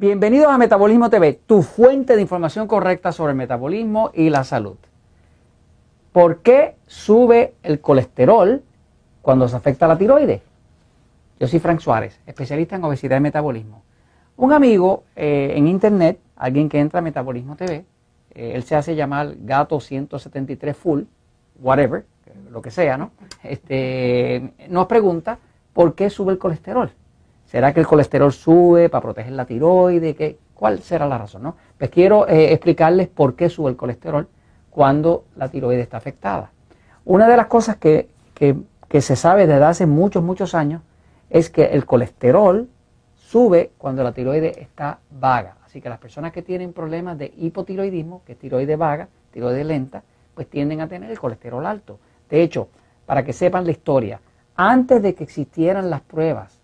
Bienvenidos a Metabolismo TV, tu fuente de información correcta sobre el metabolismo y la salud. ¿Por qué sube el colesterol cuando se afecta la tiroides? Yo soy Frank Suárez, especialista en obesidad y metabolismo. Un amigo eh, en internet, alguien que entra a Metabolismo TV, eh, él se hace llamar Gato 173 Full, whatever, lo que sea, ¿no? Este, nos pregunta por qué sube el colesterol. ¿Será que el colesterol sube para proteger la tiroides? ¿Qué, ¿Cuál será la razón? No? Pues quiero eh, explicarles por qué sube el colesterol cuando la tiroides está afectada. Una de las cosas que, se sabe desde hace muchos, muchos años es que el colesterol sube cuando la tiroides está vaga. Así que las personas que tienen problemas de hipotiroidismo, que es tiroides vaga, tiroides lenta, pues tienden a tener el colesterol alto. De hecho, para que sepan la historia, antes de que existieran las pruebas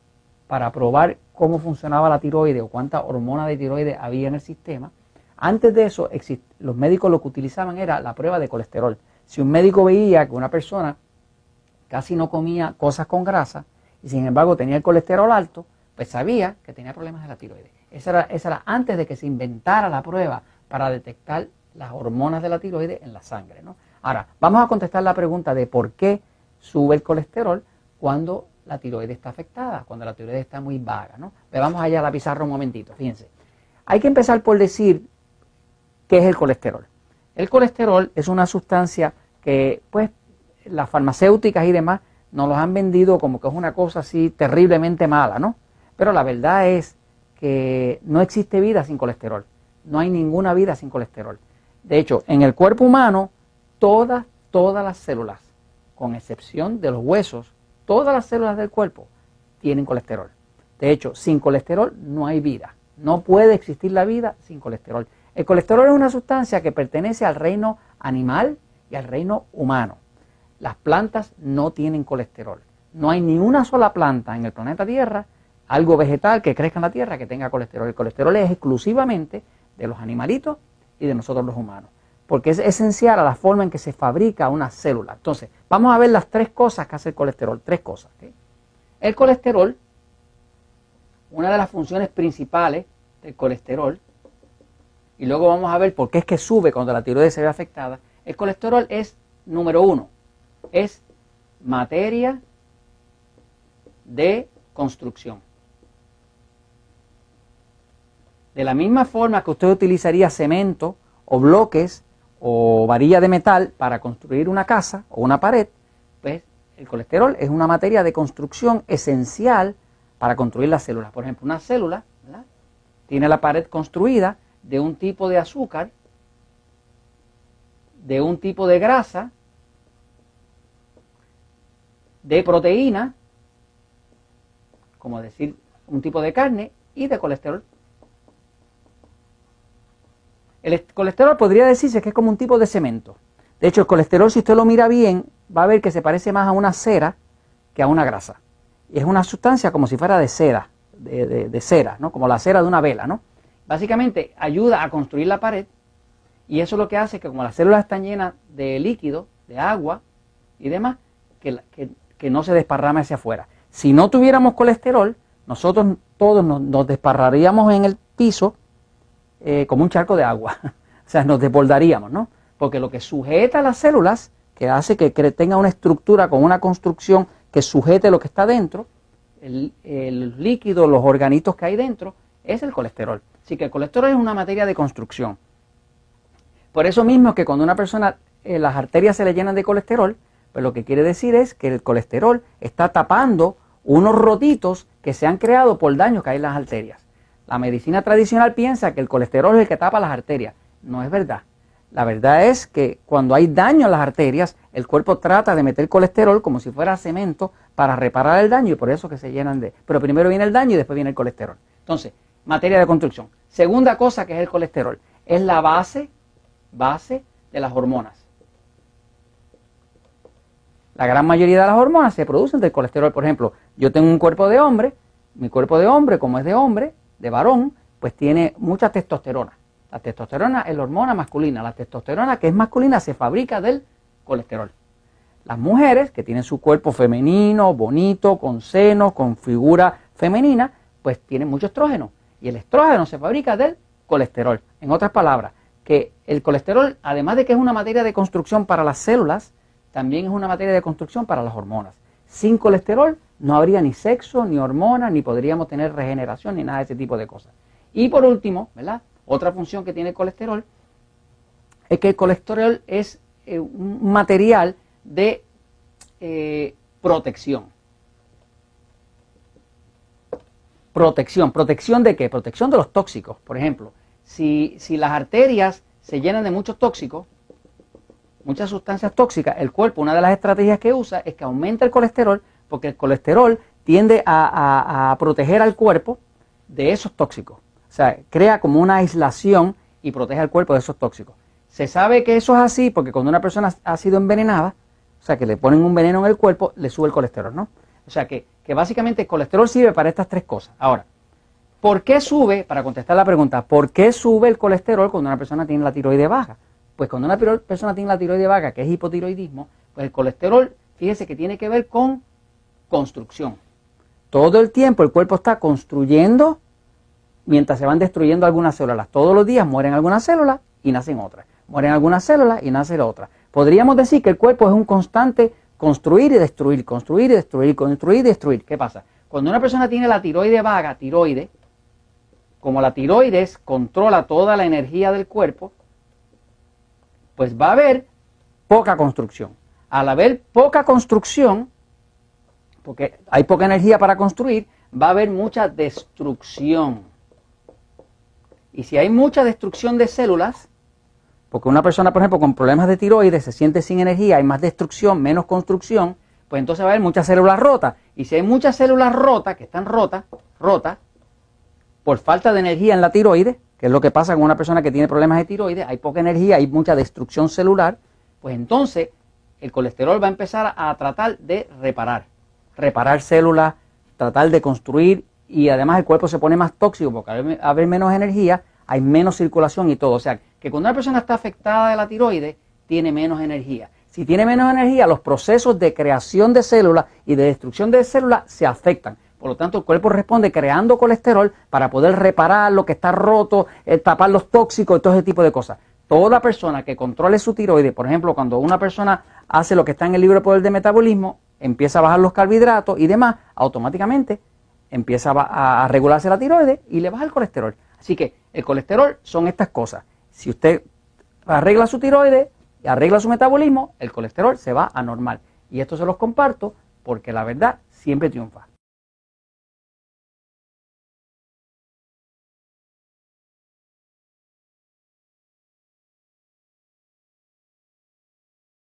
para probar cómo funcionaba la tiroides o cuánta hormona de tiroides había en el sistema. Antes de eso, los médicos lo que utilizaban era la prueba de colesterol. Si un médico veía que una persona casi no comía cosas con grasa y sin embargo tenía el colesterol alto, pues sabía que tenía problemas de la tiroides. Esa era, esa era antes de que se inventara la prueba para detectar las hormonas de la tiroides en la sangre. ¿no? Ahora, vamos a contestar la pregunta de por qué sube el colesterol cuando la tiroides está afectada, cuando la tiroides está muy vaga. ¿no? Pero vamos allá a la pizarra un momentito, fíjense. Hay que empezar por decir qué es el colesterol. El colesterol es una sustancia que, pues, las farmacéuticas y demás nos los han vendido como que es una cosa así terriblemente mala, ¿no? Pero la verdad es que no existe vida sin colesterol. No hay ninguna vida sin colesterol. De hecho, en el cuerpo humano, todas, todas las células, con excepción de los huesos, todas las células del cuerpo tienen colesterol. De hecho, sin colesterol no hay vida. No puede existir la vida sin colesterol. El colesterol es una sustancia que pertenece al reino animal y al reino humano. Las plantas no tienen colesterol. No hay ni una sola planta en el planeta Tierra, algo vegetal que crezca en la Tierra que tenga colesterol. El colesterol es exclusivamente de los animalitos y de nosotros los humanos porque es esencial a la forma en que se fabrica una célula. Entonces, vamos a ver las tres cosas que hace el colesterol, tres cosas. El colesterol, una de las funciones principales del colesterol, y luego vamos a ver por qué es que sube cuando la tiroides se ve afectada, el colesterol es, número uno, es materia de construcción. De la misma forma que usted utilizaría cemento o bloques o varilla de metal para construir una casa o una pared, pues el colesterol es una materia de construcción esencial para construir las células. Por ejemplo, una célula tiene la pared construida de un tipo de azúcar, de un tipo de grasa, de proteína, como decir, un tipo de carne y de colesterol. El colesterol podría decirse que es como un tipo de cemento. De hecho, el colesterol, si usted lo mira bien, va a ver que se parece más a una cera que a una grasa. Y es una sustancia como si fuera de cera, de, cera, ¿no? Como la cera de una vela, ¿no? Básicamente ayuda a construir la pared y eso lo que hace que como las células están llenas de líquido, de agua y demás, que, no se desparrame hacia afuera. Si no tuviéramos colesterol, nosotros todos nos desparraríamos en el piso eh, como un charco de agua. o sea, nos desbordaríamos, ¿no? Porque lo que sujeta a las células, que hace que tenga una estructura con una construcción que sujete lo que está dentro, el, líquido, los organitos que hay dentro, es el colesterol. Así que el colesterol es una materia de construcción. Por eso mismo que cuando una persona eh, las arterias se le llenan de colesterol, pues lo que quiere decir es que el colesterol está tapando unos rotitos que se han creado por daños que hay en las arterias. La medicina tradicional piensa que el colesterol es el que tapa las arterias. No es verdad. La verdad es que cuando hay daño en las arterias, el cuerpo trata de meter colesterol como si fuera cemento para reparar el daño y por eso que se llenan de... Pero primero viene el daño y después viene el colesterol. Entonces, materia de construcción. Segunda cosa que es el colesterol. Es la base, base de las hormonas. La gran mayoría de las hormonas se producen del colesterol. Por ejemplo, yo tengo un cuerpo de hombre, mi cuerpo de hombre, como es de hombre, de varón, pues tiene mucha testosterona. La testosterona es la hormona masculina. La testosterona que es masculina se fabrica del colesterol. Las mujeres que tienen su cuerpo femenino, bonito, con senos, con figura femenina, pues tienen mucho estrógeno. Y el estrógeno se fabrica del colesterol. En otras palabras, que el colesterol, además de que es una materia de construcción para las células, también es una materia de construcción para las hormonas. Sin colesterol no habría ni sexo, ni hormonas, ni podríamos tener regeneración, ni nada de ese tipo de cosas. Y por último, ¿verdad? Otra función que tiene el colesterol es que el colesterol es eh, un material de eh, protección. Protección. ¿Protección de qué? Protección de los tóxicos. Por ejemplo, si, si las arterias se llenan de muchos tóxicos, muchas sustancias tóxicas, el cuerpo, una de las estrategias que usa es que aumenta el colesterol, porque el colesterol tiende a, proteger al cuerpo de esos tóxicos. O sea, crea como una aislación y protege al cuerpo de esos tóxicos. Se sabe que eso es así porque cuando una persona ha sido envenenada, o sea, que le ponen un veneno en el cuerpo, le sube el colesterol, ¿no? O sea, que, básicamente el colesterol sirve para estas tres cosas. Ahora, ¿por qué sube, para contestar la pregunta, ¿por qué sube el colesterol cuando una persona tiene la tiroide baja? Pues cuando una persona tiene la tiroide baja, que es hipotiroidismo, pues el colesterol, fíjese que tiene que ver con construcción. Todo el tiempo el cuerpo está construyendo mientras se van destruyendo algunas células. Todos los días mueren algunas células y nacen otras mueren algunas células y nace la otra. Podríamos decir que el cuerpo es un constante construir y destruir, construir y destruir, construir y destruir. ¿Qué pasa? Cuando una persona tiene la tiroide vaga, tiroide, como la tiroides controla toda la energía del cuerpo, pues va a haber poca construcción. Al haber poca construcción, porque hay poca energía para construir, va a haber mucha destrucción. Y si hay mucha destrucción de células, porque una persona, por ejemplo, con problemas de tiroides se siente sin energía, hay más destrucción, menos construcción, pues entonces va a haber muchas células rotas. Y si hay muchas células rotas, que están rotas, rotas, por falta de energía en la tiroides, que es lo que pasa con una persona que tiene problemas de tiroides, hay poca energía, hay mucha destrucción celular, pues entonces el colesterol va a empezar a tratar de reparar, reparar células, tratar de construir y además el cuerpo se pone más tóxico porque al haber menos energía, hay menos circulación y todo. O sea, que cuando una persona está afectada de la tiroides, tiene menos energía. Si tiene menos energía, los procesos de creación de células y de destrucción de células se afectan. Por lo tanto, el cuerpo responde creando colesterol para poder reparar lo que está roto, eh, tapar los tóxicos y todo ese tipo de cosas. Toda persona que controle su tiroides, por ejemplo, cuando una persona hace lo que está en el libro de poder de metabolismo, empieza a bajar los carbohidratos y demás, automáticamente empieza a, regularse la tiroides y le baja el colesterol. Así que el colesterol son estas cosas. Si usted arregla su tiroides y arregla su metabolismo, el colesterol se va a normal. Y esto se los comparto porque la verdad siempre triunfa.